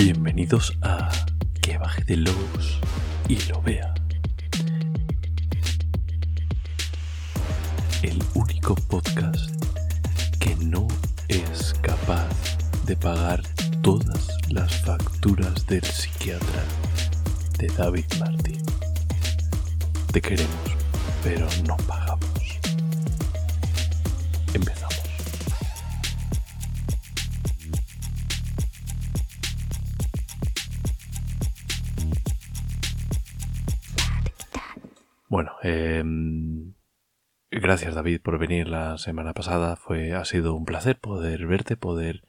Bienvenidos a Que baje de lobos y lo vea. El único podcast que no es capaz de pagar todas las facturas del psiquiatra de David Martín. Te queremos, pero no pagamos. Gracias David por venir la semana pasada. Fue, ha sido un placer poder verte, poder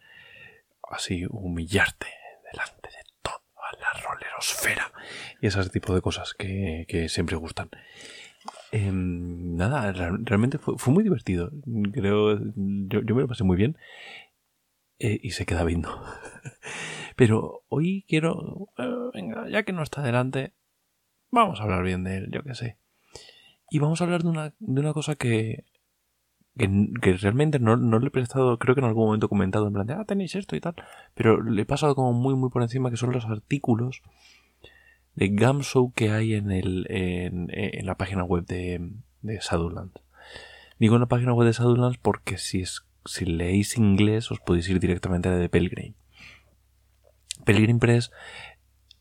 así humillarte delante de toda la rolerosfera y ese tipo de cosas que, que siempre gustan. Em, nada, real- realmente fue, muy divertido. Creo, yo, yo me lo pasé muy bien eh, y se queda viendo. Pero hoy quiero, eh, venga, ya que no está delante, vamos a hablar bien de él, yo qué sé. Y vamos a hablar de una, de una cosa que, que, realmente no, no le he prestado, creo que en algún momento he comentado en plan de, ah, tenéis esto y tal, pero le he pasado como muy, muy por encima, que son los artículos de Gamshow que hay en, el, en, en la página web de, de Shadowlands. Digo en la página web de Shadowlands porque si, es, si leéis inglés os podéis ir directamente a la de Pelgrim. Pelgrim Press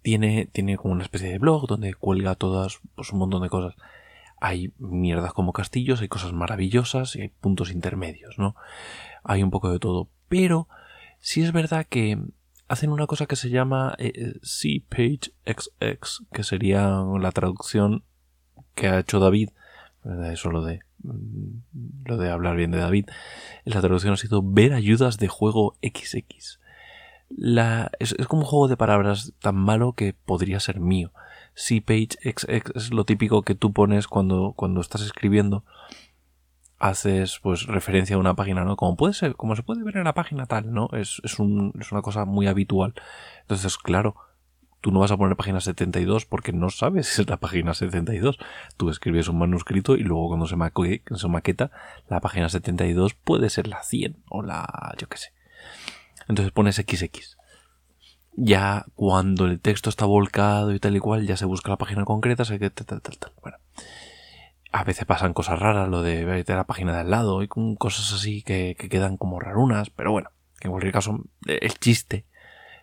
tiene, tiene como una especie de blog donde cuelga todas, pues un montón de cosas. Hay mierdas como castillos, hay cosas maravillosas y hay puntos intermedios, ¿no? Hay un poco de todo. Pero sí es verdad que hacen una cosa que se llama eh, C-Page XX, que sería la traducción que ha hecho David. ¿verdad? Eso lo de, mm, lo de hablar bien de David. La traducción ha sido ver ayudas de juego XX. Es, es como un juego de palabras tan malo que podría ser mío. C-Page XX es lo típico que tú pones cuando, cuando estás escribiendo. Haces pues referencia a una página, ¿no? Como puede ser, como se puede ver en la página tal, ¿no? Es, es, un, es una cosa muy habitual. Entonces, claro, tú no vas a poner página 72 porque no sabes si es la página 72. Tú escribes un manuscrito y luego cuando se, se maqueta, la página 72 puede ser la 100 o la, yo qué sé. Entonces pones XX. Ya cuando el texto está volcado y tal y cual, ya se busca la página concreta, se que tal, tal, tal. Bueno. A veces pasan cosas raras, lo de vete a la página de al lado y con cosas así que, que quedan como rarunas, pero bueno, que en cualquier caso, el chiste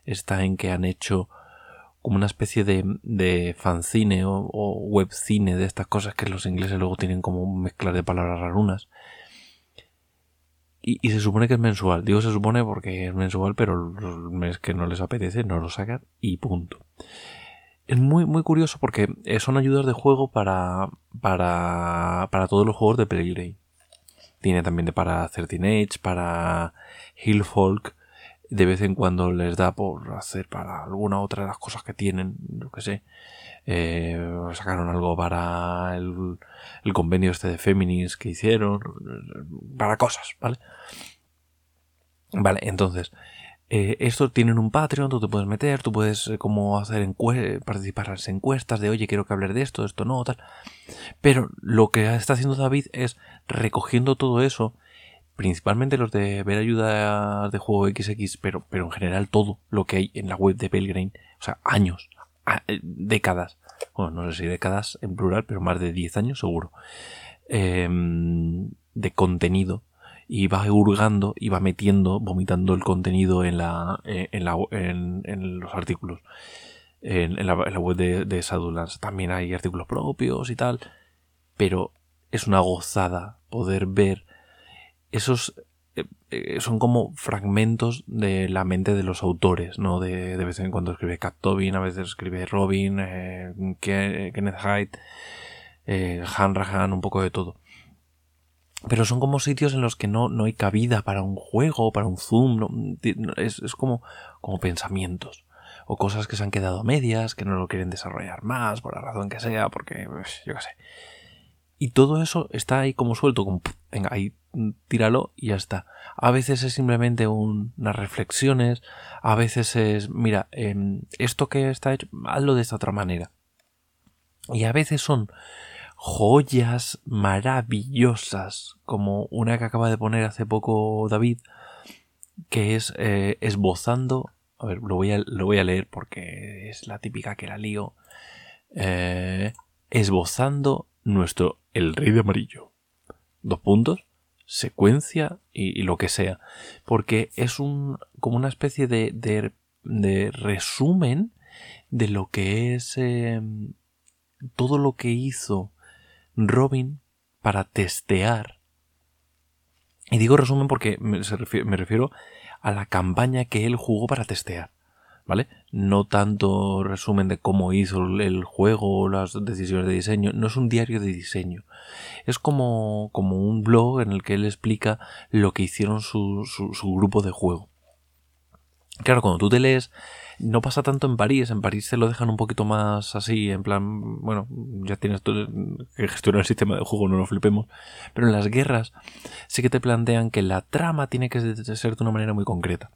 está en que han hecho como una especie de, de fanzine o, o webcine de estas cosas que los ingleses luego tienen como mezclar de palabras rarunas. Y, se supone que es mensual. Digo se supone porque es mensual, pero los meses que no les apetece no lo sacan y punto. Es muy, muy curioso porque eh, son ayudas de juego para, para, para todos los juegos de Pellegrini. Tiene también para 13 Age, para Hillfolk. De vez en cuando les da por hacer para alguna otra de las cosas que tienen, yo que sé. Eh, sacaron algo para el, convenio este de Feminis que hicieron. Para cosas, ¿vale? Vale, entonces, eh, estos tienen un Patreon, tú te puedes meter, tú puedes eh, como hacer participar en las encuestas de oye, quiero que hables de esto, de esto no, tal. Pero lo que está haciendo David es recogiendo todo eso, principalmente los de ver ayuda de juego XX, pero, pero en general todo lo que hay en la web de Pelgrim, o sea, años, décadas, bueno, no sé si décadas en plural, pero más de 10 años seguro, em, de contenido. Y va hurgando y va metiendo, vomitando el contenido en la, eh, en, la en, los artículos. En, la, web de, de Shadowlands también hay artículos propios y tal, pero es una gozada poder ver esos eh, eh, son como fragmentos de la mente de los autores, ¿no? De, de vez en cuando escribe Cat Tobin, a veces escribe Robin, eh, Ke- Kenneth Hyde, eh, Hanrahan, un poco de todo pero son como sitios en los que no, no hay cabida para un juego, para un zoom, no- es, es como, como pensamientos o cosas que se han quedado medias, que no lo quieren desarrollar más, por la razón que sea, porque yo qué sé. Y todo eso está ahí como suelto, venga, ahí mm, tíralo y ya está. A veces es simplemente un- unas reflexiones, a veces es, mira, em, esto que está hecho, hazlo de esta otra manera. Y a veces son joyas maravillosas, como una que acaba de poner hace poco David, que es eh, esbozando A ver, lo voy a, lo voy a leer porque es la típica que la lío. Eh, esbozando nuestro El Rey de Amarillo. Dos puntos, secuencia y, lo que sea. Porque es un como una especie de, de, resumen de lo que es em, todo lo que hizo Robin para testear. Y digo resumen porque me, me refiero a la campaña que él jugó para testear. ¿Vale? No tanto resumen de cómo hizo el juego o las decisiones de diseño, no es un diario de diseño. Es como, como un blog en el que él explica lo que hicieron su, su, grupo de juego. Claro, cuando tú te lees, no pasa tanto en París, en París te lo dejan un poquito más así, en plan, bueno, ya tienes que gestionar el sistema de juego, no lo flipemos, pero en las guerras sí que te plantean que la trama tiene que ser de una manera muy concreta.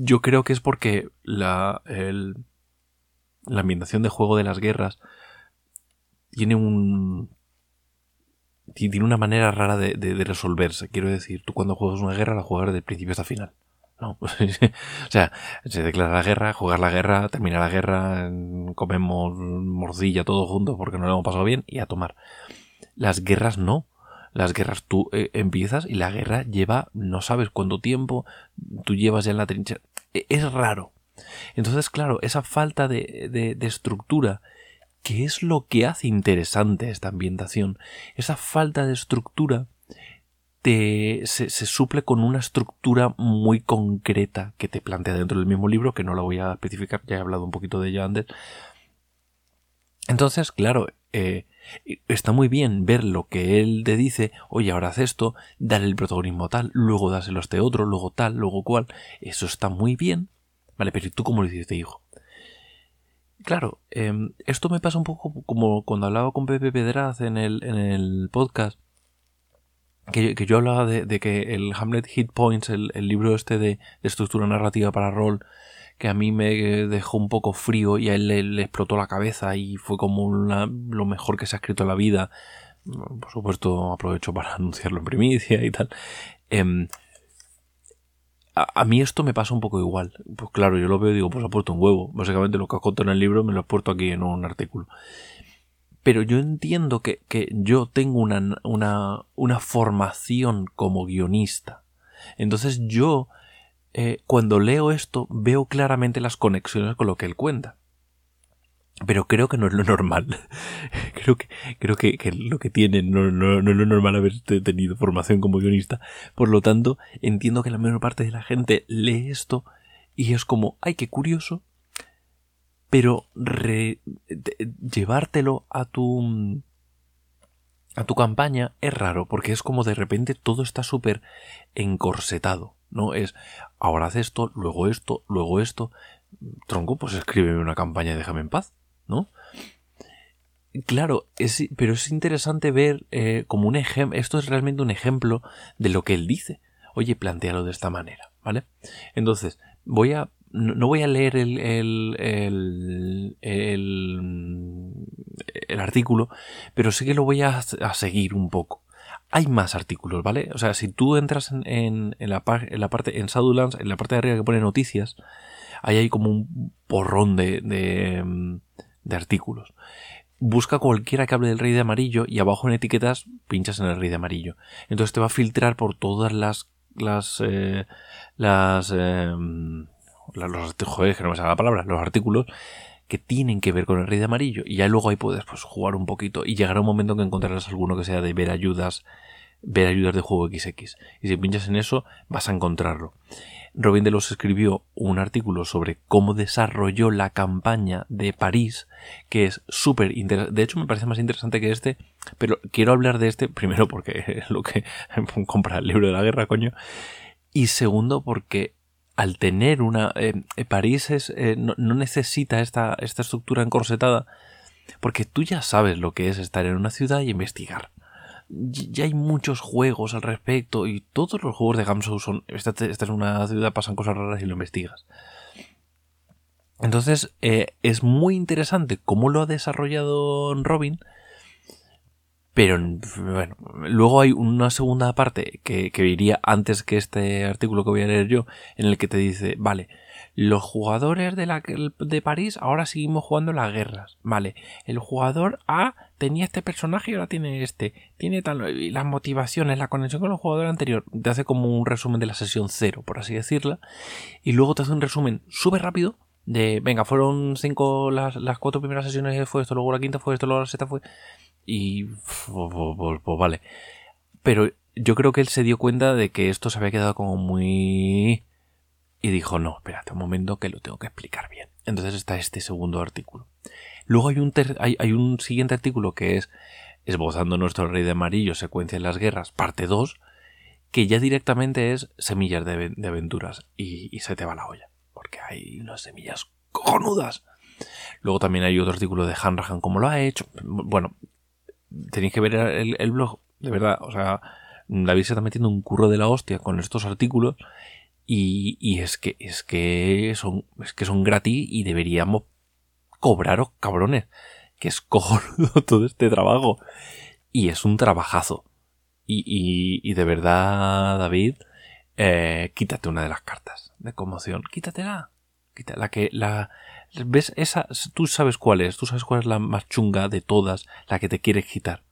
Yo creo que es porque la, la ambientación de juego de las guerras tiene un. Tiene una manera rara de, resolverse. Quiero decir, tú cuando juegas una guerra la juegas de principio hasta final. No, o sea, se declara la guerra, jugar la guerra, termina la guerra, comemos morcilla todos juntos porque no lo hemos pasado bien y a tomar. Las guerras no las guerras tú eh, empiezas y la guerra lleva no sabes cuánto tiempo, tú llevas ya en la trinchera. E, es raro. Entonces, claro, esa falta de, de, estructura, que es lo que hace interesante esta ambientación, esa falta de estructura te, se, suple con una estructura muy concreta que te plantea dentro del mismo libro, que no la voy a especificar, ya he hablado un poquito de ello antes. Entonces, claro, eh, Está muy bien ver lo que él te dice, oye, ahora haz esto, dale el protagonismo tal, luego dáselo a este otro, luego tal, luego cual. Eso está muy bien. Vale, pero ¿y tú cómo lo hiciste, hijo? Claro, em, esto me pasa un poco como cuando hablaba con Pepe Pedraz en el, en el podcast, que, yo hablaba de, que el Hamlet Hit Points, el, libro este de, de, estructura narrativa para rol, que a mí me dejó un poco frío y a él le, explotó la cabeza y fue como lo mejor que se ha escrito en la vida. Por supuesto, aprovecho para anunciarlo en primicia y tal. Em, a, mí esto me pasa un poco igual. Pues claro, yo lo veo y digo, pues ha un huevo. Básicamente lo que has contado en el libro me lo he puesto aquí en un artículo. Pero yo entiendo que, yo tengo una, una, una formación como guionista. Entonces yo eh, cuando leo esto veo claramente las conexiones con lo que él cuenta. Pero creo que no es lo normal. creo que, creo que, lo que tiene no, es lo normal haber tenido formación como guionista. Por lo tanto, entiendo que la mayor parte de la gente lee esto y es como, ay, qué curioso. Pero llevártelo a tu a tu campaña es raro porque es como de repente todo está súper encorsetado. ¿No? Es ahora haz esto, luego esto, luego esto. Tronco, pues escríbeme una campaña déjame en paz, ¿no? Claro, es, pero es interesante ver eh, como un ejemplo, esto es realmente un ejemplo de lo que él dice. Oye, plantealo de esta manera, ¿vale? Entonces, voy a, no, voy a leer el, el, el, el, artículo, pero sí que lo voy a, a seguir un poco hay más artículos, ¿vale? O sea, si tú entras en, en, la, en la, parte, en Shadowlands, en la parte de arriba que pone noticias, ahí hay como un porrón de, de, de artículos. Busca cualquiera que hable del rey de amarillo y abajo en etiquetas pinchas en el rey de amarillo. Entonces te va a filtrar por todas las, las, eh, las, eh, los, joder, que no me sale la palabra, los artículos que tienen que ver con el rey de amarillo. Y ya luego ahí puedes pues, jugar un poquito. Y llegará un momento en que encontrarás alguno que sea de ver ayudas ver ayudas de juego XX y si pinchas en eso vas a encontrarlo. Robin de los escribió un artículo sobre cómo desarrolló la campaña de París que es súper interesante de hecho me parece más interesante que este pero quiero hablar de este primero porque es lo que compra el libro de la guerra coño. Y segundo porque al tener una... Eh, eh, París es, eh, no, necesita esta, esta estructura encorsetada porque tú ya sabes lo que es estar en una ciudad y investigar. Ya hay muchos juegos al respecto y todos los juegos de Gamsu son... Estás en una ciudad, pasan cosas raras y lo investigas. Entonces es muy interesante cómo lo ha desarrollado Robin, Pero bueno, luego hay una segunda parte que, que iría antes que este artículo que voy a leer yo, en el que te dice, vale, los jugadores de, la, de París ahora seguimos jugando las guerras. Vale, el jugador A tenía este personaje y ahora tiene este. Tiene tal. Y las motivaciones, la conexión con el jugador anterior. Te hace como un resumen de la sesión cero, por así decirla. Y luego te hace un resumen súper rápido de. Venga, fueron cinco. Las, las cuatro primeras sesiones fue esto, luego la quinta fue esto, luego la sexta fue. Y. Pues, vale. Pero yo creo que él se dio cuenta de que esto se había quedado como muy y dijo, no, espérate un momento que lo tengo que explicar bien. Entonces está este segundo artículo. Luego hay un, hay, un siguiente artículo que es Esbozando nuestro rey de amarillo, secuencia en las guerras, parte 2, que ya directamente es semillas de, aventuras y, se te va la olla, porque hay unas semillas cojonudas. Luego también hay otro artículo de Hanrahan, como lo ha hecho. Bueno, tenéis que ver el, el blog, de verdad, o sea, David se está metiendo un curro de la hostia con estos artículos y, es que es que son es que son gratis y deberíamos cobraros cabrones que es cojonudo todo este trabajo. Y es un trabajazo. Y, y, de verdad David eh, quítate una de las cartas de conmoción. Quítatela. Quítatela la que la ves esa tú sabes cuál es tú sabes cuál es la más chunga de todas la que te quieres quitar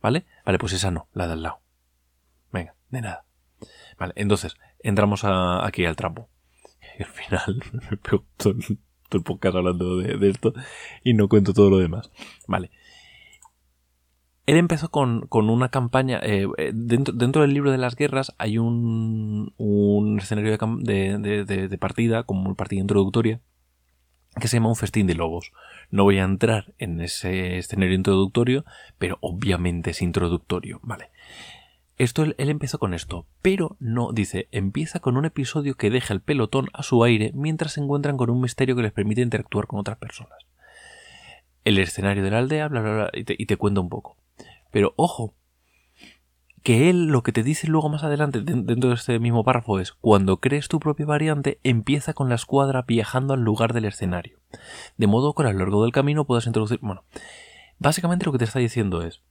vale vale pues esa no la de al lado venga de nada vale entonces entramos aquí al trapo. Al final me pego todo, el podcast hablando de, esto y no cuento todo lo demás. Vale. Él empezó con, una campaña. Eh, eh, dentro, dentro, del libro de las guerras hay un, un escenario de, de, partida, como partida introductoria, que se llama un festín de lobos. No voy a entrar en ese escenario introductorio, pero obviamente es introductorio. Vale. Esto él, empezó con esto, pero no, dice, empieza con un episodio que deja el pelotón a su aire mientras se encuentran con un misterio que les permite interactuar con otras personas. El escenario de la aldea, bla, bla, bla, y te, y te un poco. Pero ojo, que él lo que te dice luego más adelante dentro de este mismo párrafo es cuando crees tu propia variante empieza con la escuadra viajando al lugar del escenario de modo que a lo largo del camino puedas introducir bueno básicamente lo que te está diciendo es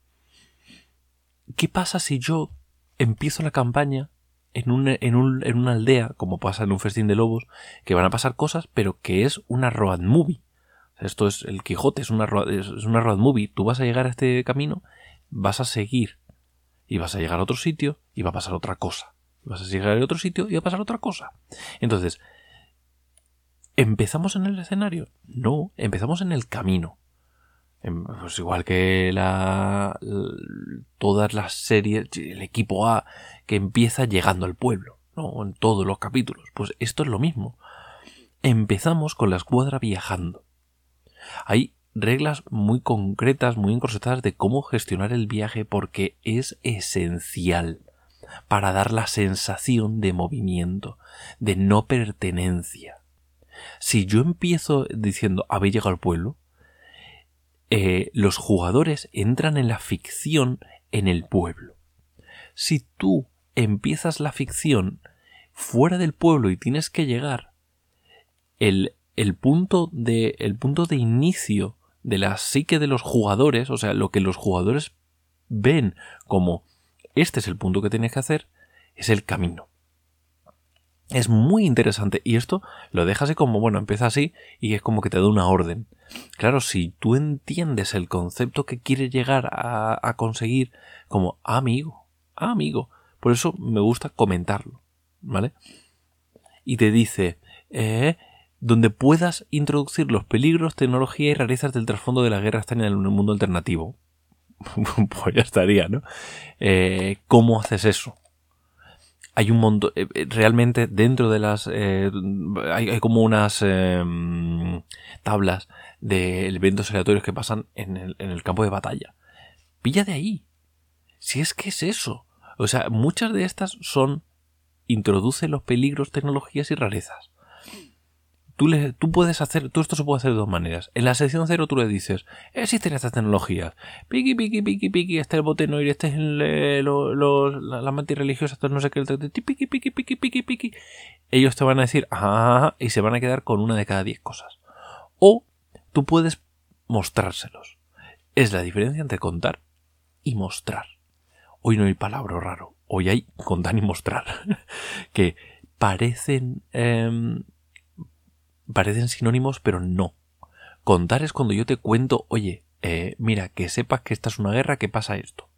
¿qué pasa si yo empiezo la campaña en, un, en, un, en, una aldea, como pasa en un festín de lobos, que van a pasar cosas, pero que es una road movie? Esto es el Quijote, es una, es una road movie. Tú vas a llegar a este camino, vas a seguir, y vas a llegar a otro sitio, y va a pasar otra cosa. Vas a llegar a otro sitio, y va a pasar otra cosa. Entonces, ¿empezamos en el escenario? No, empezamos en el camino. Em, pues igual que la, todas las series, el equipo A que empieza llegando al pueblo, ¿no? En todos los capítulos. Pues esto es lo mismo. Empezamos con la escuadra viajando. Hay reglas muy concretas, muy encorsetadas de cómo gestionar el viaje porque es esencial para dar la sensación de movimiento, de no pertenencia. Si yo empiezo diciendo habéis llegado al pueblo, eh, los jugadores entran en la ficción en el pueblo. Si tú empiezas la ficción fuera del pueblo y tienes que llegar, el, el, punto, de, el punto de inicio de la psique de los jugadores, o sea, lo que los jugadores ven como este es el punto que tienes que hacer, es el camino. Es muy interesante y esto lo dejas así como, bueno, empieza así y es como que te da una orden. Claro, si tú entiendes el concepto que quieres llegar a, conseguir como amigo, amigo, por eso me gusta comentarlo, ¿vale? Y te dice, eh, donde puedas introducir los peligros, tecnología y rarezas del trasfondo de la guerra están en el mundo alternativo. pues ya estaría, ¿no? Eh, ¿Cómo haces eso? hay un montón, eh, eh, realmente dentro de las, hay, como unas tablas de eventos aleatorios que pasan en el, en el campo de batalla. Pilla de ahí. Si es que es eso. O sea, muchas de estas son introduce los peligros, tecnologías y rarezas tú, le, tú puedes hacer, tú esto se puede hacer de dos maneras. En la sección cero tú le dices, existen estas tecnologías, piqui, piqui, piqui, piqui, este es el botenoide, este es el, lo, la, la religiosa, esto no sé qué, piqui, piqui, piqui, piqui, piqui. Ellos te van a decir, ah, y se van a quedar con una de cada diez cosas. O tú puedes mostrárselos. Es la diferencia entre contar y mostrar. Hoy no hay palabra raro, hoy hay contar y mostrar, que parecen, em, parecen sinónimos, pero no. Contar es cuando yo te cuento, oye, eh, mira, que sepas que esta es una guerra, que pasa esto.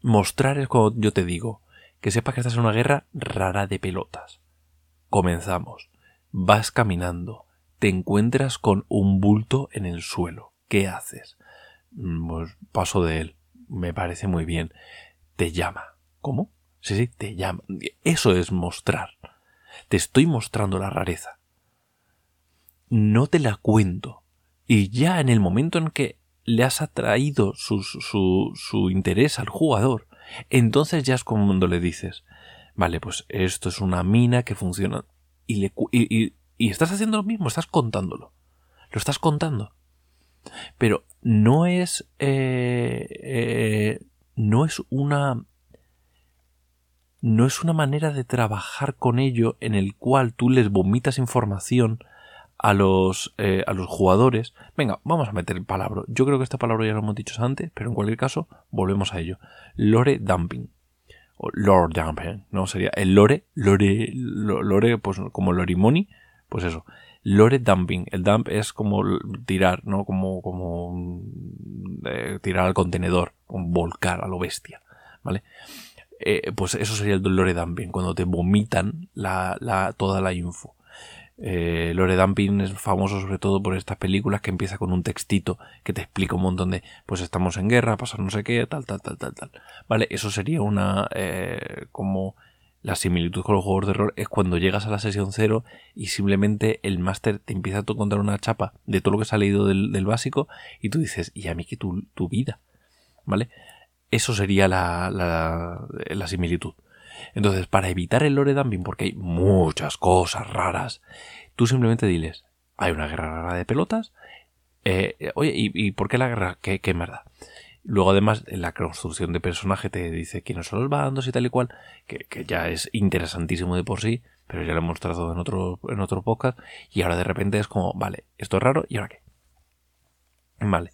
Mostrar es cuando yo te digo, que sepas que esta es una guerra rara de pelotas. Comenzamos. Vas caminando, te encuentras con un bulto en el suelo. ¿Qué haces? Mm, pues paso de él. Me parece muy bien. Te llama. ¿Cómo? Sí, sí, te llama. Eso es mostrar. Te estoy mostrando la rareza. No te la cuento. Y ya en el momento en que le has atraído su, su, interés al jugador, entonces ya es cuando le dices, vale, pues esto es una mina que funciona. Y, le, y, y estás haciendo lo mismo, estás contándolo. Lo estás contando. Pero no es. Eh, eh, no es una. No es una manera de trabajar con ello en el cual tú les vomitas información a los, eh, a los jugadores. Venga, vamos a meter el palabra. Yo creo que esta palabra ya lo hemos dicho antes, pero en cualquier caso, volvemos a ello. Lore dumping. O lore dumping, ¿no? Sería el lore, lore, lore, pues como lorimoni, pues eso lore dumping. El dump es como tirar, ¿no? Como, como eh, tirar al contenedor, volcar a lo bestia, ¿vale? Eh, pues eso sería el lore dumping, cuando te vomitan la, toda la info. Eh, lore dumping es famoso sobre todo por estas películas que empieza con un textito que te explica un montón de, pues estamos en guerra, pasa no sé qué, tal, tal, tal, tal, tal. Vale, eso sería una, eh, como la similitud con los juegos de error es cuando llegas a la sesión cero y simplemente el máster te empieza a contar una chapa de todo lo que se ha leído del, básico y tú dices, y a mí que tu, tu vida, ¿vale? Eso sería la, la, similitud. Entonces, para evitar el lore dumping, porque hay muchas cosas raras, tú simplemente diles, hay una guerra rara de pelotas, eh, oye, ¿y, por qué la guerra? ¿Qué, qué verdad? Luego, además, en la construcción de personaje te dice quiénes son los bandos y tal y cual, que, ya es interesantísimo de por sí, pero ya lo hemos tratado en otro, en otro podcast, y ahora de repente es como, vale, esto es raro, ¿y ahora qué? Vale.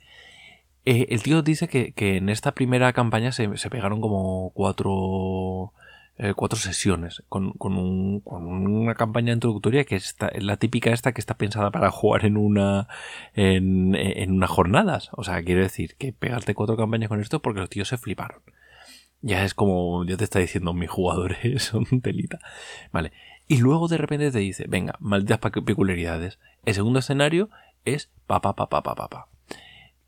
Eh, el tío dice que, que, en esta primera campaña se, se pegaron como cuatro eh, cuatro sesiones con, con, un, con, una campaña introductoria que está, es la típica esta que está pensada para jugar en una en, en unas jornadas. O sea, quiero decir que pegarte cuatro campañas con esto porque los tíos se fliparon. Ya es como, ya te está diciendo, mis jugadores son telita. Vale. Y luego de repente te dice, venga, malditas peculiaridades. El segundo escenario es pa pa pa pa pa pa pa.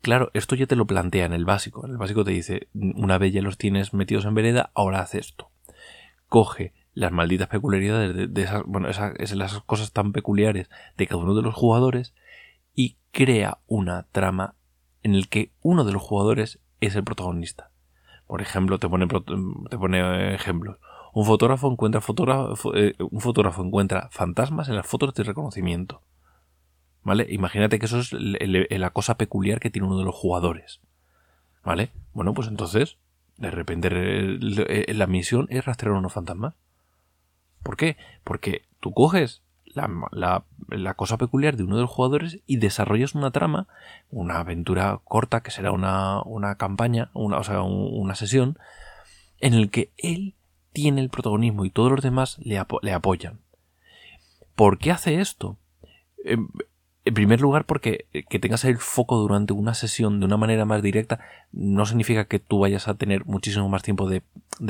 Claro, esto ya te lo plantea en el básico. En el básico te dice, una vez ya los tienes metidos en vereda, ahora haz esto coge las malditas peculiaridades de, esas, bueno, esas, esas cosas tan peculiares de cada uno de los jugadores y crea una trama en el que uno de los jugadores es el protagonista. Por ejemplo, te pone, te pone ejemplos. Un fotógrafo encuentra eh, un fotógrafo encuentra fantasmas en las fotos de reconocimiento. ¿Vale? Imagínate que eso es la cosa peculiar que tiene uno de los jugadores. ¿Vale? Bueno, pues entonces de repente eh, la misión es rastrear unos fantasmas. ¿Por qué? Porque tú coges la, cosa peculiar de uno de los jugadores y desarrollas una trama, una aventura corta que será una, campaña, una, o sea, una sesión, en el que él tiene el protagonismo y todos los demás le, le apoyan. ¿Por qué hace esto? Em, en primer lugar, porque eh, que tengas el foco durante una sesión de una manera más directa no significa que tú vayas a tener muchísimo más tiempo de,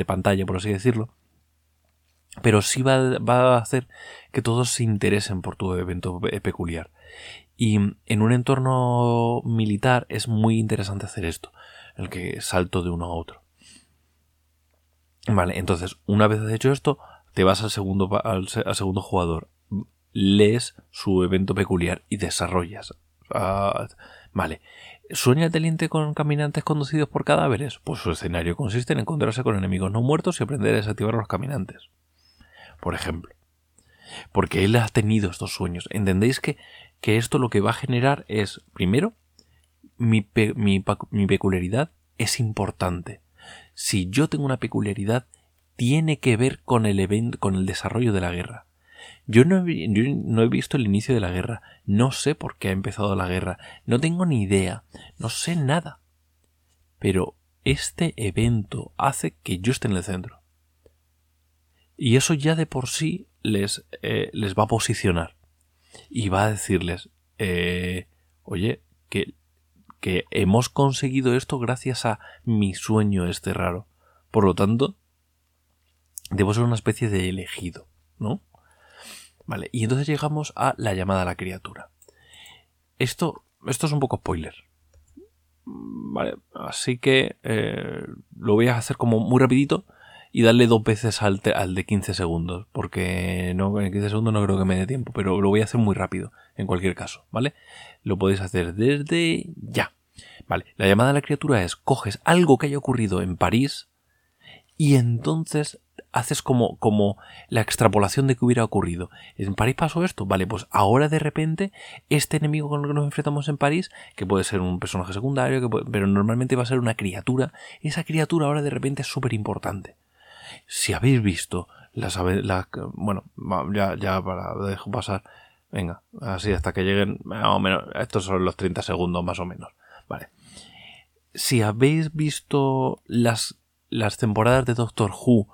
pantalla, por así decirlo. Pero sí va, va, a hacer que todos se interesen por tu evento peculiar. Y en un entorno militar es muy interesante hacer esto, el que salto de uno a otro. Vale, entonces, una vez hecho esto, te vas al segundo, al segundo jugador lees su evento peculiar y desarrollas. Ah, vale. ¿Sueña el teniente con caminantes conducidos por cadáveres? Pues su escenario consiste en encontrarse con enemigos no muertos y aprender a desactivar a los caminantes. Por ejemplo. Porque él ha tenido estos sueños. ¿Entendéis que, que esto lo que va a generar es, primero, mi, mi peculiaridad es importante. Si yo tengo una peculiaridad, tiene que ver con el evento, con el desarrollo de la guerra. Yo no, he, no he visto el inicio de la guerra, no sé por qué ha empezado la guerra, no tengo ni idea, no sé nada. Pero este evento hace que yo esté en el centro. Y eso ya de por sí les, eh, les va a posicionar. Y va a decirles, eh, oye, que, que hemos conseguido esto gracias a mi sueño este raro. Por lo tanto, debo ser una especie de elegido, ¿no? Vale, y entonces llegamos a la llamada a la criatura. Esto, esto es un poco spoiler. Vale, así que eh, lo voy a hacer como muy rapidito y darle dos veces al, al, de 15 segundos, porque no, en 15 segundos no creo que me dé tiempo, pero lo voy a hacer muy rápido, en cualquier caso, ¿vale? Lo podéis hacer desde ya. Vale, la llamada a la criatura es coges algo que haya ocurrido en París y entonces haces como, como la extrapolación de que hubiera ocurrido. En París pasó esto, vale, pues ahora de repente este enemigo con el que nos enfrentamos en París, que puede ser un personaje secundario, que pero normalmente va a ser una criatura, esa criatura ahora de repente es súper importante. Si habéis visto las, la, bueno, ya, ya para dejo pasar, venga, así hasta que lleguen, más o menos, estos son los 30 segundos más o menos, vale. Si habéis visto las, las temporadas de Doctor Who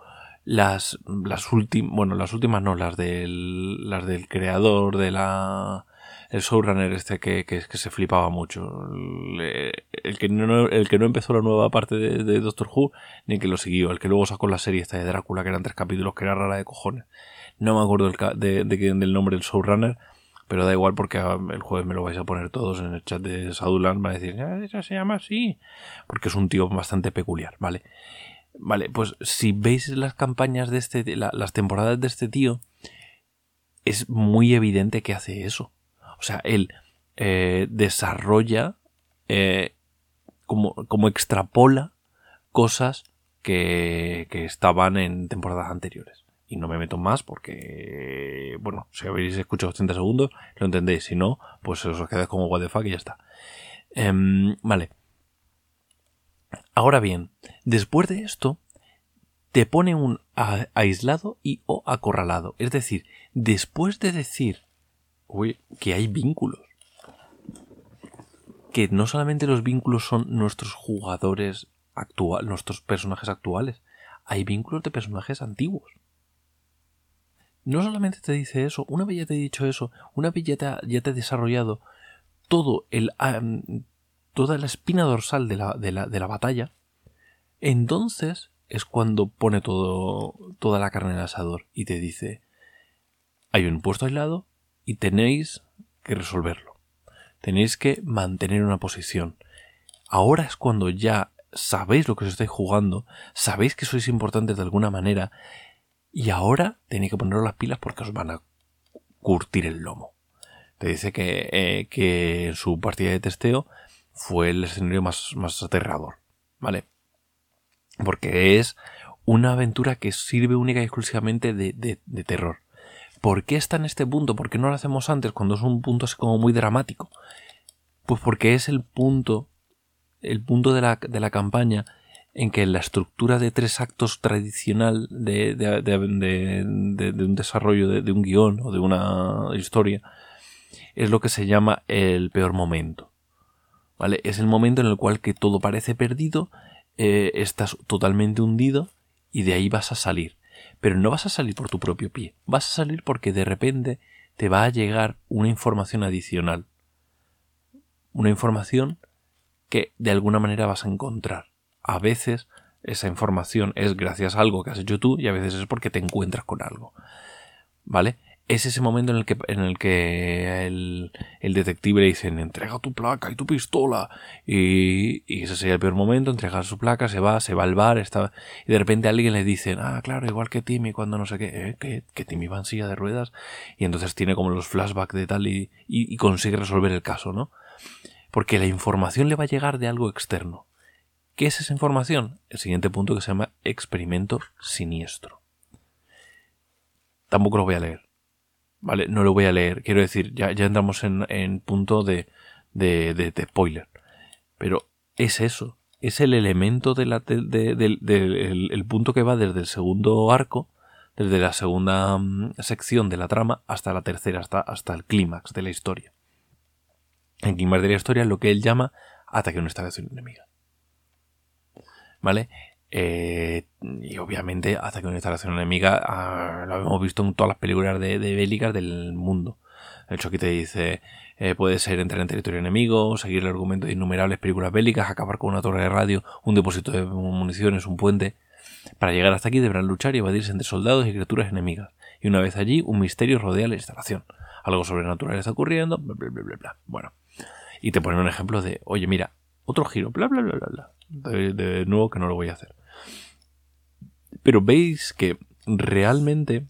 las, las últimas, bueno, las últimas no, las del, las del creador de la, el showrunner este que, que, que se flipaba mucho. El, que no, el que no empezó la nueva parte de, Doctor Who, ni el que lo siguió. El que luego sacó la serie esta de Drácula, que eran tres capítulos, que era rara de cojones. No me acuerdo del, de, del nombre del showrunner, pero da igual porque el jueves me lo vais a poner todos en el chat de Sadulan. Va a decir, ah, esa se llama así. Porque es un tío bastante peculiar, ¿vale? Vale, pues si veis las campañas de este, las temporadas de este tío, es muy evidente que hace eso. O sea, él eh, desarrolla, eh, como, como, extrapola cosas que, que estaban en temporadas anteriores. Y no me meto más porque, bueno, si habéis escuchado 80 segundos, lo entendéis. Si no, pues os quedáis como what y ya está. Em, vale. Ahora bien, después de esto, te pone un aislado y o acorralado. Es decir, después de decir que hay vínculos, que no solamente los vínculos son nuestros jugadores actuales, nuestros personajes actuales, hay vínculos de personajes antiguos. No solamente te dice eso, una vez ya te he dicho eso, una vez ya te te desarrollado todo el, toda la espina dorsal de la, de la, de la batalla, entonces es cuando pone todo, toda la carne en el asador y te dice, hay un puesto aislado y tenéis que resolverlo. Tenéis que mantener una posición. Ahora es cuando ya sabéis lo que os estáis jugando, sabéis que sois importantes de alguna manera y ahora tenéis que poneros las pilas porque os van a curtir el lomo. Te dice que, eh, que en su partida de testeo fue el escenario más, más aterrador, ¿vale? Porque es una aventura que sirve única y exclusivamente de, de, terror. ¿Por qué está en este punto? ¿Por qué no lo hacemos antes cuando es un punto así como muy dramático? Pues porque es el punto, el punto de la, de la campaña en que la estructura de tres actos tradicional de, de, de, de un desarrollo de, un guion o de una historia es lo que se llama el peor momento. ¿Vale? Es el momento en el cual que todo parece perdido, eh, estás totalmente hundido y de ahí vas a salir. Pero no vas a salir por tu propio pie, vas a salir porque de repente te va a llegar una información adicional. Una información que de alguna manera vas a encontrar. A veces esa información es gracias a algo que has hecho tú y a veces es porque te encuentras con algo. ¿Vale? Es ese momento en el que, en el, que el, detective le dice entrega tu placa y tu pistola y, ese sería el peor momento, entrega su placa, se va, se va al bar está, y de repente alguien le dice ah claro, igual que Timmy cuando no sé qué, ¿eh? que, que, Timmy va en silla de ruedas y entonces tiene como los flashbacks de tal y, y consigue resolver el caso, ¿no? Porque la información le va a llegar de algo externo. ¿Qué es esa información? El siguiente punto que se llama experimento siniestro. Tampoco lo voy a leer ¿vale? No lo voy a leer. Quiero decir, ya, ya entramos en, en punto de, de, de, spoiler. Pero es eso. Es el elemento de la, de, el, punto que va desde el segundo arco, desde la segunda mm, sección de la trama hasta la tercera, hasta, hasta el clímax de la historia. El clímax de la historia es lo que él llama ataque a una estación enemiga. ¿vale? Eh, y obviamente hasta que una instalación enemiga ah, lo hemos visto en todas las películas de, bélicas del mundo. De hecho aquí te dice, eh, puede ser entrar en territorio enemigo, seguir el argumento de innumerables películas bélicas, acabar con una torre de radio, un depósito de municiones, un puente. Para llegar hasta aquí deberán luchar y evadirse entre soldados y criaturas enemigas. Y una vez allí, un misterio rodea la instalación. Algo sobrenatural está ocurriendo, bla, bla, bla, bla. Bueno. Y te ponen un ejemplo de, oye, mira, otro giro, bla, bla, bla, bla, bla. de nuevo que no lo voy a hacer. Pero veis que realmente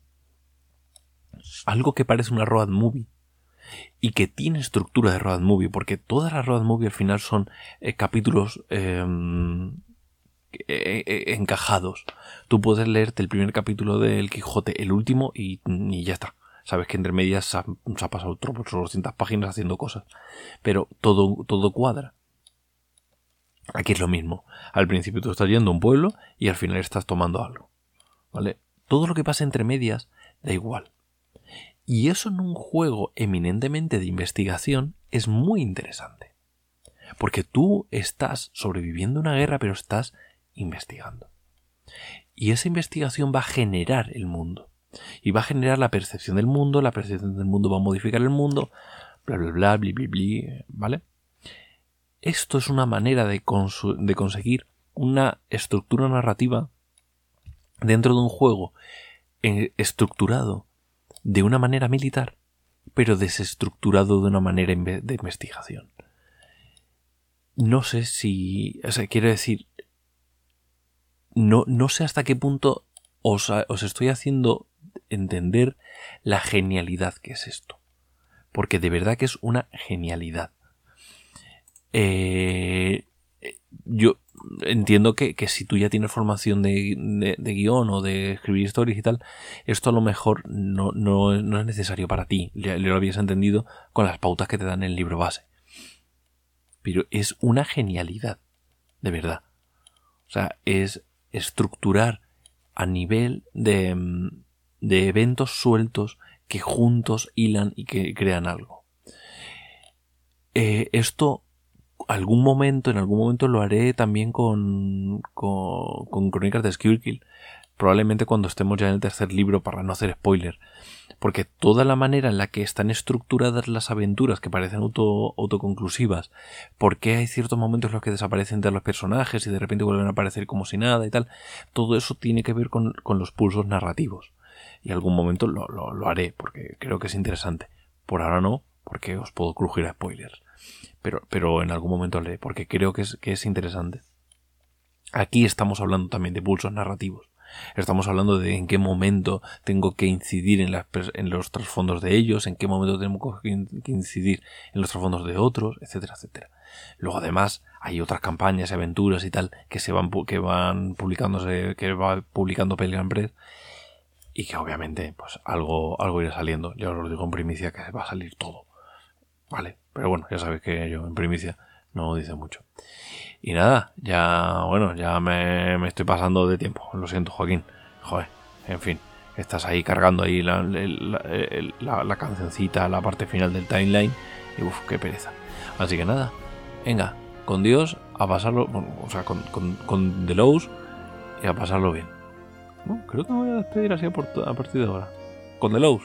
algo que parece una road movie y que tiene estructura de road movie, porque todas las road movie al final son eh, capítulos em, e, e, encajados. Tú puedes leerte el primer capítulo del Quijote, el último, y, ya está. Sabes que entre medias se ha, pasado otro, 200 páginas haciendo cosas. Pero todo, todo cuadra. Aquí es lo mismo. Al principio tú estás yendo a un pueblo y al final estás tomando algo. ¿Vale? Todo lo que pasa entre medias da igual. Y eso en un juego eminentemente de investigación es muy interesante. Porque tú estás sobreviviendo una guerra, pero estás investigando. Y esa investigación va a generar el mundo. Y va a generar la percepción del mundo, la percepción del mundo va a modificar el mundo, bla, bla, bla, bla, bla, bla, ¿vale? Esto es una manera de, conseguir una estructura narrativa dentro de un juego eh, estructurado de una manera militar, pero desestructurado de una manera de investigación. No sé si. O sea, quiero decir. No, no sé hasta qué punto os, os estoy haciendo entender la genialidad que es esto. Porque de verdad que es una genialidad. Eh, yo entiendo que, si tú ya tienes formación de, guion o de escribir historias y tal, esto a lo mejor no, no, es necesario para ti. Ya lo habías entendido con las pautas que te dan el libro base. Pero es una genialidad, de verdad. O sea, es estructurar a nivel de, de eventos sueltos que juntos hilan y que crean algo. Eh, esto algún momento, en algún momento lo haré también con, con, Crónicas de Skirkill. Probablemente cuando estemos ya en el tercer libro para no hacer spoiler. Porque toda la manera en la que están estructuradas las aventuras que parecen auto, autoconclusivas, porque hay ciertos momentos en los que desaparecen de los personajes y de repente vuelven a aparecer como si nada y tal, todo eso tiene que ver con, los pulsos narrativos. Y algún momento lo, lo, lo haré, porque creo que es interesante. Por ahora no, porque os puedo crujir a spoilers pero, pero en algún momento leeré, porque creo que es, que es interesante. Aquí estamos hablando también de pulsos narrativos. Estamos hablando de en qué momento tengo que incidir en, en los trasfondos de ellos, en qué momento tengo que incidir en los trasfondos de otros, etcétera, etcétera. Luego además hay otras campañas y aventuras y tal que se van que van publicándose, que va publicando Pelican Press y que obviamente pues algo algo irá saliendo. Ya os lo digo en primicia que va a salir todo. Vale, pero bueno, ya sabéis que yo en primicia no dice mucho. Y nada, ya, bueno, ya me, estoy pasando de tiempo. Lo siento, Joaquín. Joder, en fin, estás ahí cargando ahí la, la, la, cancioncita, la parte final del timeline. Y uff, qué pereza. Así que nada, venga, con Dios a pasarlo, o sea, con, con, con The Lows y a pasarlo bien. creo que me voy a despedir así a, partir de ahora. Con The Lows.